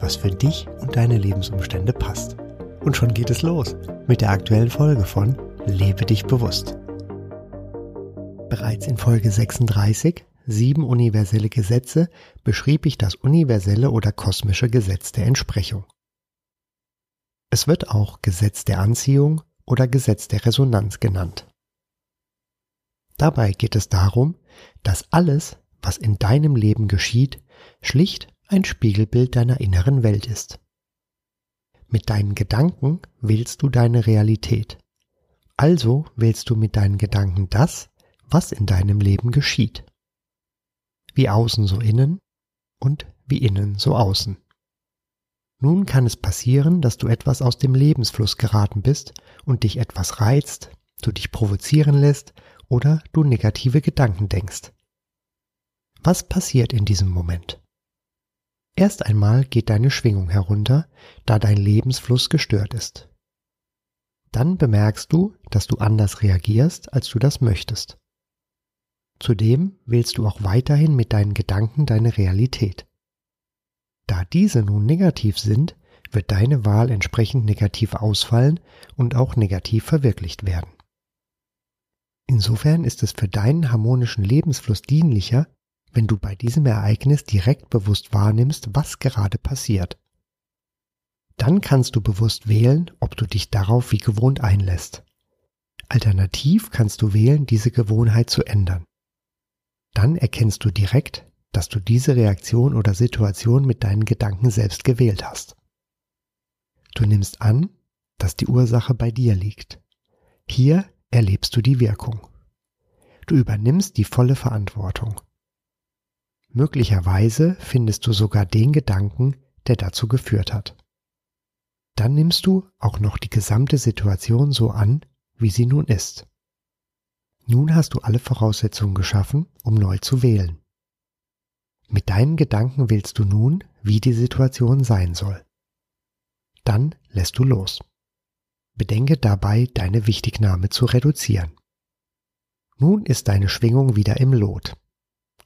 was für dich und deine Lebensumstände passt. Und schon geht es los mit der aktuellen Folge von Lebe dich bewusst. Bereits in Folge 36, sieben universelle Gesetze, beschrieb ich das universelle oder kosmische Gesetz der Entsprechung. Es wird auch Gesetz der Anziehung oder Gesetz der Resonanz genannt. Dabei geht es darum, dass alles, was in deinem Leben geschieht, schlicht ein Spiegelbild deiner inneren Welt ist. Mit deinen Gedanken wählst du deine Realität. Also wählst du mit deinen Gedanken das, was in deinem Leben geschieht. Wie außen so innen und wie innen so außen. Nun kann es passieren, dass du etwas aus dem Lebensfluss geraten bist und dich etwas reizt, du dich provozieren lässt oder du negative Gedanken denkst. Was passiert in diesem Moment? Erst einmal geht deine Schwingung herunter, da dein Lebensfluss gestört ist. Dann bemerkst du, dass du anders reagierst, als du das möchtest. Zudem wählst du auch weiterhin mit deinen Gedanken deine Realität. Da diese nun negativ sind, wird deine Wahl entsprechend negativ ausfallen und auch negativ verwirklicht werden. Insofern ist es für deinen harmonischen Lebensfluss dienlicher, wenn du bei diesem Ereignis direkt bewusst wahrnimmst, was gerade passiert. Dann kannst du bewusst wählen, ob du dich darauf wie gewohnt einlässt. Alternativ kannst du wählen, diese Gewohnheit zu ändern. Dann erkennst du direkt, dass du diese Reaktion oder Situation mit deinen Gedanken selbst gewählt hast. Du nimmst an, dass die Ursache bei dir liegt. Hier erlebst du die Wirkung. Du übernimmst die volle Verantwortung. Möglicherweise findest du sogar den Gedanken, der dazu geführt hat. Dann nimmst du auch noch die gesamte Situation so an, wie sie nun ist. Nun hast du alle Voraussetzungen geschaffen, um neu zu wählen. Mit deinen Gedanken wählst du nun, wie die Situation sein soll. Dann lässt du los. Bedenke dabei, deine Wichtignahme zu reduzieren. Nun ist deine Schwingung wieder im Lot.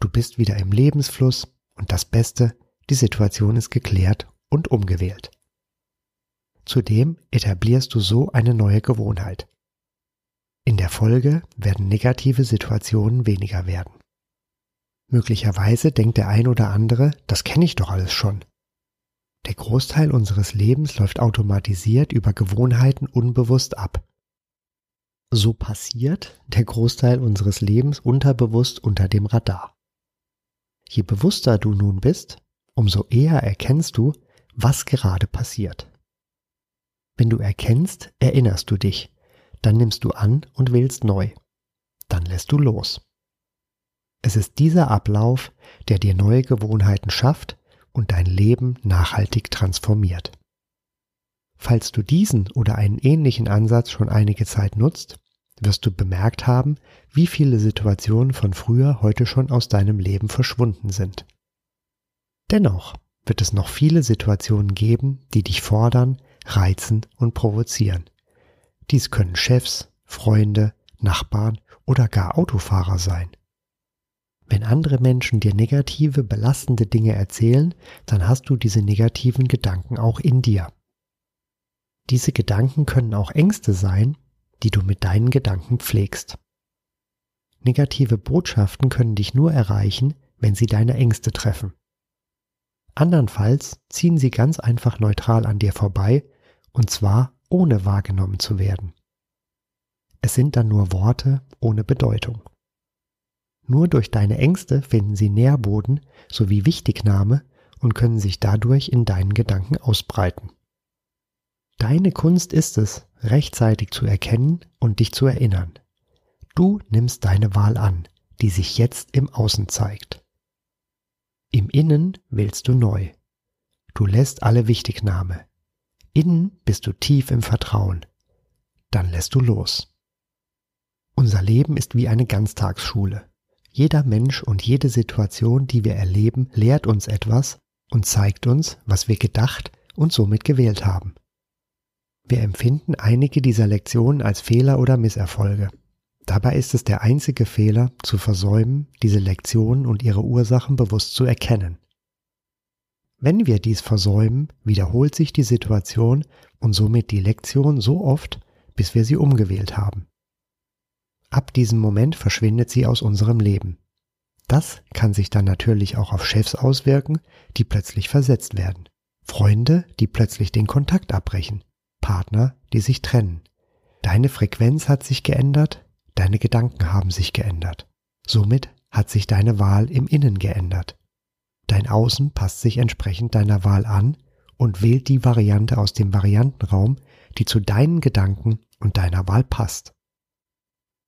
Du bist wieder im Lebensfluss und das Beste, die Situation ist geklärt und umgewählt. Zudem etablierst du so eine neue Gewohnheit. In der Folge werden negative Situationen weniger werden. Möglicherweise denkt der ein oder andere, das kenne ich doch alles schon. Der Großteil unseres Lebens läuft automatisiert über Gewohnheiten unbewusst ab. So passiert der Großteil unseres Lebens unterbewusst unter dem Radar. Je bewusster du nun bist, umso eher erkennst du, was gerade passiert. Wenn du erkennst, erinnerst du dich, dann nimmst du an und wählst neu. Dann lässt du los. Es ist dieser Ablauf, der dir neue Gewohnheiten schafft und dein Leben nachhaltig transformiert. Falls du diesen oder einen ähnlichen Ansatz schon einige Zeit nutzt, wirst du bemerkt haben, wie viele Situationen von früher heute schon aus deinem Leben verschwunden sind. Dennoch wird es noch viele Situationen geben, die dich fordern, reizen und provozieren. Dies können Chefs, Freunde, Nachbarn oder gar Autofahrer sein. Wenn andere Menschen dir negative, belastende Dinge erzählen, dann hast du diese negativen Gedanken auch in dir. Diese Gedanken können auch Ängste sein, die du mit deinen Gedanken pflegst. Negative Botschaften können dich nur erreichen, wenn sie deine Ängste treffen. Andernfalls ziehen sie ganz einfach neutral an dir vorbei, und zwar ohne wahrgenommen zu werden. Es sind dann nur Worte ohne Bedeutung. Nur durch deine Ängste finden sie Nährboden sowie Wichtignahme und können sich dadurch in deinen Gedanken ausbreiten. Deine Kunst ist es, rechtzeitig zu erkennen und dich zu erinnern. Du nimmst deine Wahl an, die sich jetzt im Außen zeigt. Im Innen wählst du neu. Du lässt alle Wichtignahme. Innen bist du tief im Vertrauen. Dann lässt du los. Unser Leben ist wie eine Ganztagsschule. Jeder Mensch und jede Situation, die wir erleben, lehrt uns etwas und zeigt uns, was wir gedacht und somit gewählt haben. Wir empfinden einige dieser Lektionen als Fehler oder Misserfolge. Dabei ist es der einzige Fehler, zu versäumen, diese Lektionen und ihre Ursachen bewusst zu erkennen. Wenn wir dies versäumen, wiederholt sich die Situation und somit die Lektion so oft, bis wir sie umgewählt haben. Ab diesem Moment verschwindet sie aus unserem Leben. Das kann sich dann natürlich auch auf Chefs auswirken, die plötzlich versetzt werden. Freunde, die plötzlich den Kontakt abbrechen. Partner, die sich trennen. Deine Frequenz hat sich geändert, deine Gedanken haben sich geändert. Somit hat sich deine Wahl im Innen geändert. Dein Außen passt sich entsprechend deiner Wahl an und wählt die Variante aus dem Variantenraum, die zu deinen Gedanken und deiner Wahl passt.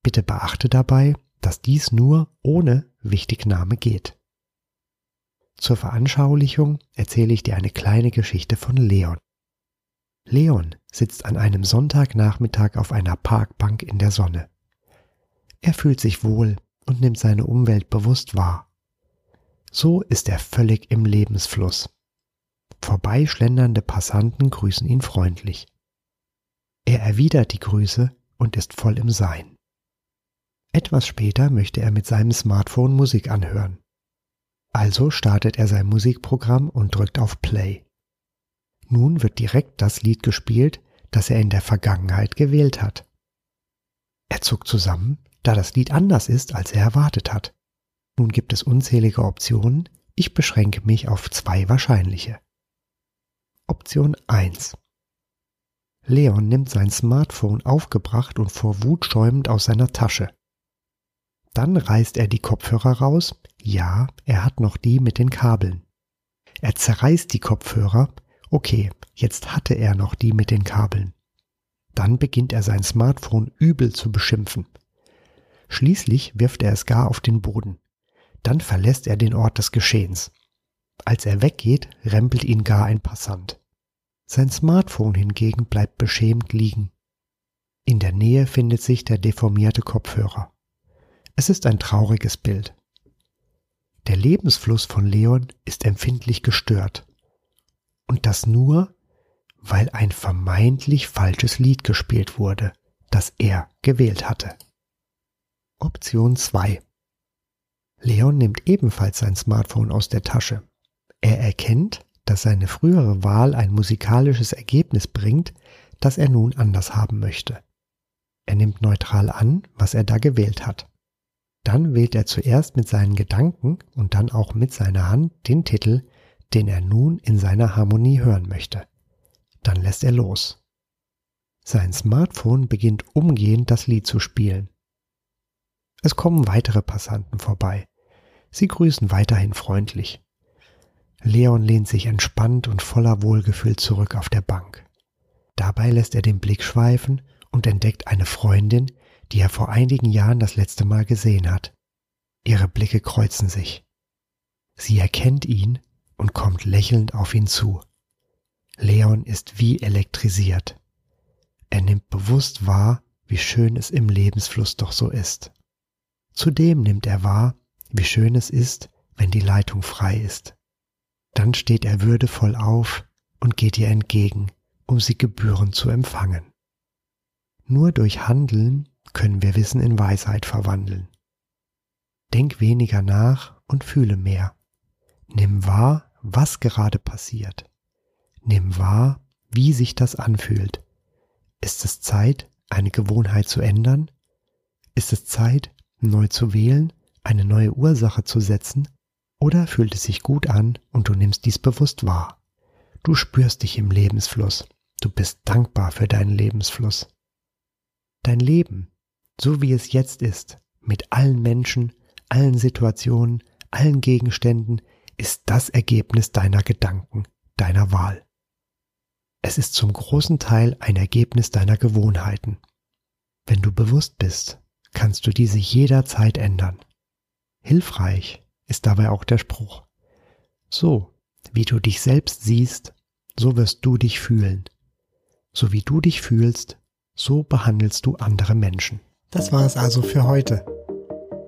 Bitte beachte dabei, dass dies nur ohne Wichtignahme geht. Zur Veranschaulichung erzähle ich dir eine kleine Geschichte von Leon. Leon sitzt an einem Sonntagnachmittag auf einer Parkbank in der Sonne. Er fühlt sich wohl und nimmt seine Umwelt bewusst wahr. So ist er völlig im Lebensfluss. Vorbeischlendernde Passanten grüßen ihn freundlich. Er erwidert die Grüße und ist voll im Sein. Etwas später möchte er mit seinem Smartphone Musik anhören. Also startet er sein Musikprogramm und drückt auf Play. Nun wird direkt das Lied gespielt, das er in der Vergangenheit gewählt hat. Er zuckt zusammen, da das Lied anders ist, als er erwartet hat. Nun gibt es unzählige Optionen, ich beschränke mich auf zwei wahrscheinliche. Option 1. Leon nimmt sein Smartphone aufgebracht und vor Wut schäumend aus seiner Tasche. Dann reißt er die Kopfhörer raus. Ja, er hat noch die mit den Kabeln. Er zerreißt die Kopfhörer. Okay, jetzt hatte er noch die mit den Kabeln. Dann beginnt er sein Smartphone übel zu beschimpfen. Schließlich wirft er es gar auf den Boden. Dann verlässt er den Ort des Geschehens. Als er weggeht, rempelt ihn gar ein Passant. Sein Smartphone hingegen bleibt beschämt liegen. In der Nähe findet sich der deformierte Kopfhörer. Es ist ein trauriges Bild. Der Lebensfluss von Leon ist empfindlich gestört. Und das nur, weil ein vermeintlich falsches Lied gespielt wurde, das er gewählt hatte. Option 2. Leon nimmt ebenfalls sein Smartphone aus der Tasche. Er erkennt, dass seine frühere Wahl ein musikalisches Ergebnis bringt, das er nun anders haben möchte. Er nimmt neutral an, was er da gewählt hat. Dann wählt er zuerst mit seinen Gedanken und dann auch mit seiner Hand den Titel, den er nun in seiner Harmonie hören möchte. Dann lässt er los. Sein Smartphone beginnt umgehend das Lied zu spielen. Es kommen weitere Passanten vorbei. Sie grüßen weiterhin freundlich. Leon lehnt sich entspannt und voller Wohlgefühl zurück auf der Bank. Dabei lässt er den Blick schweifen und entdeckt eine Freundin, die er vor einigen Jahren das letzte Mal gesehen hat. Ihre Blicke kreuzen sich. Sie erkennt ihn und kommt lächelnd auf ihn zu. Leon ist wie elektrisiert. Er nimmt bewusst wahr, wie schön es im Lebensfluss doch so ist. Zudem nimmt er wahr, wie schön es ist, wenn die Leitung frei ist. Dann steht er würdevoll auf und geht ihr entgegen, um sie gebührend zu empfangen. Nur durch Handeln können wir Wissen in Weisheit verwandeln. Denk weniger nach und fühle mehr. Nimm wahr, was gerade passiert. Nimm wahr, wie sich das anfühlt. Ist es Zeit, eine Gewohnheit zu ändern? Ist es Zeit, neu zu wählen, eine neue Ursache zu setzen? Oder fühlt es sich gut an und du nimmst dies bewusst wahr? Du spürst dich im Lebensfluss. Du bist dankbar für deinen Lebensfluss. Dein Leben so wie es jetzt ist, mit allen Menschen, allen Situationen, allen Gegenständen, ist das Ergebnis deiner Gedanken, deiner Wahl. Es ist zum großen Teil ein Ergebnis deiner Gewohnheiten. Wenn du bewusst bist, kannst du diese jederzeit ändern. Hilfreich ist dabei auch der Spruch. So, Wie du dich selbst siehst, so wirst du dich fühlen. So wie du dich fühlst, so behandelst du andere Menschen. Das war es also für heute.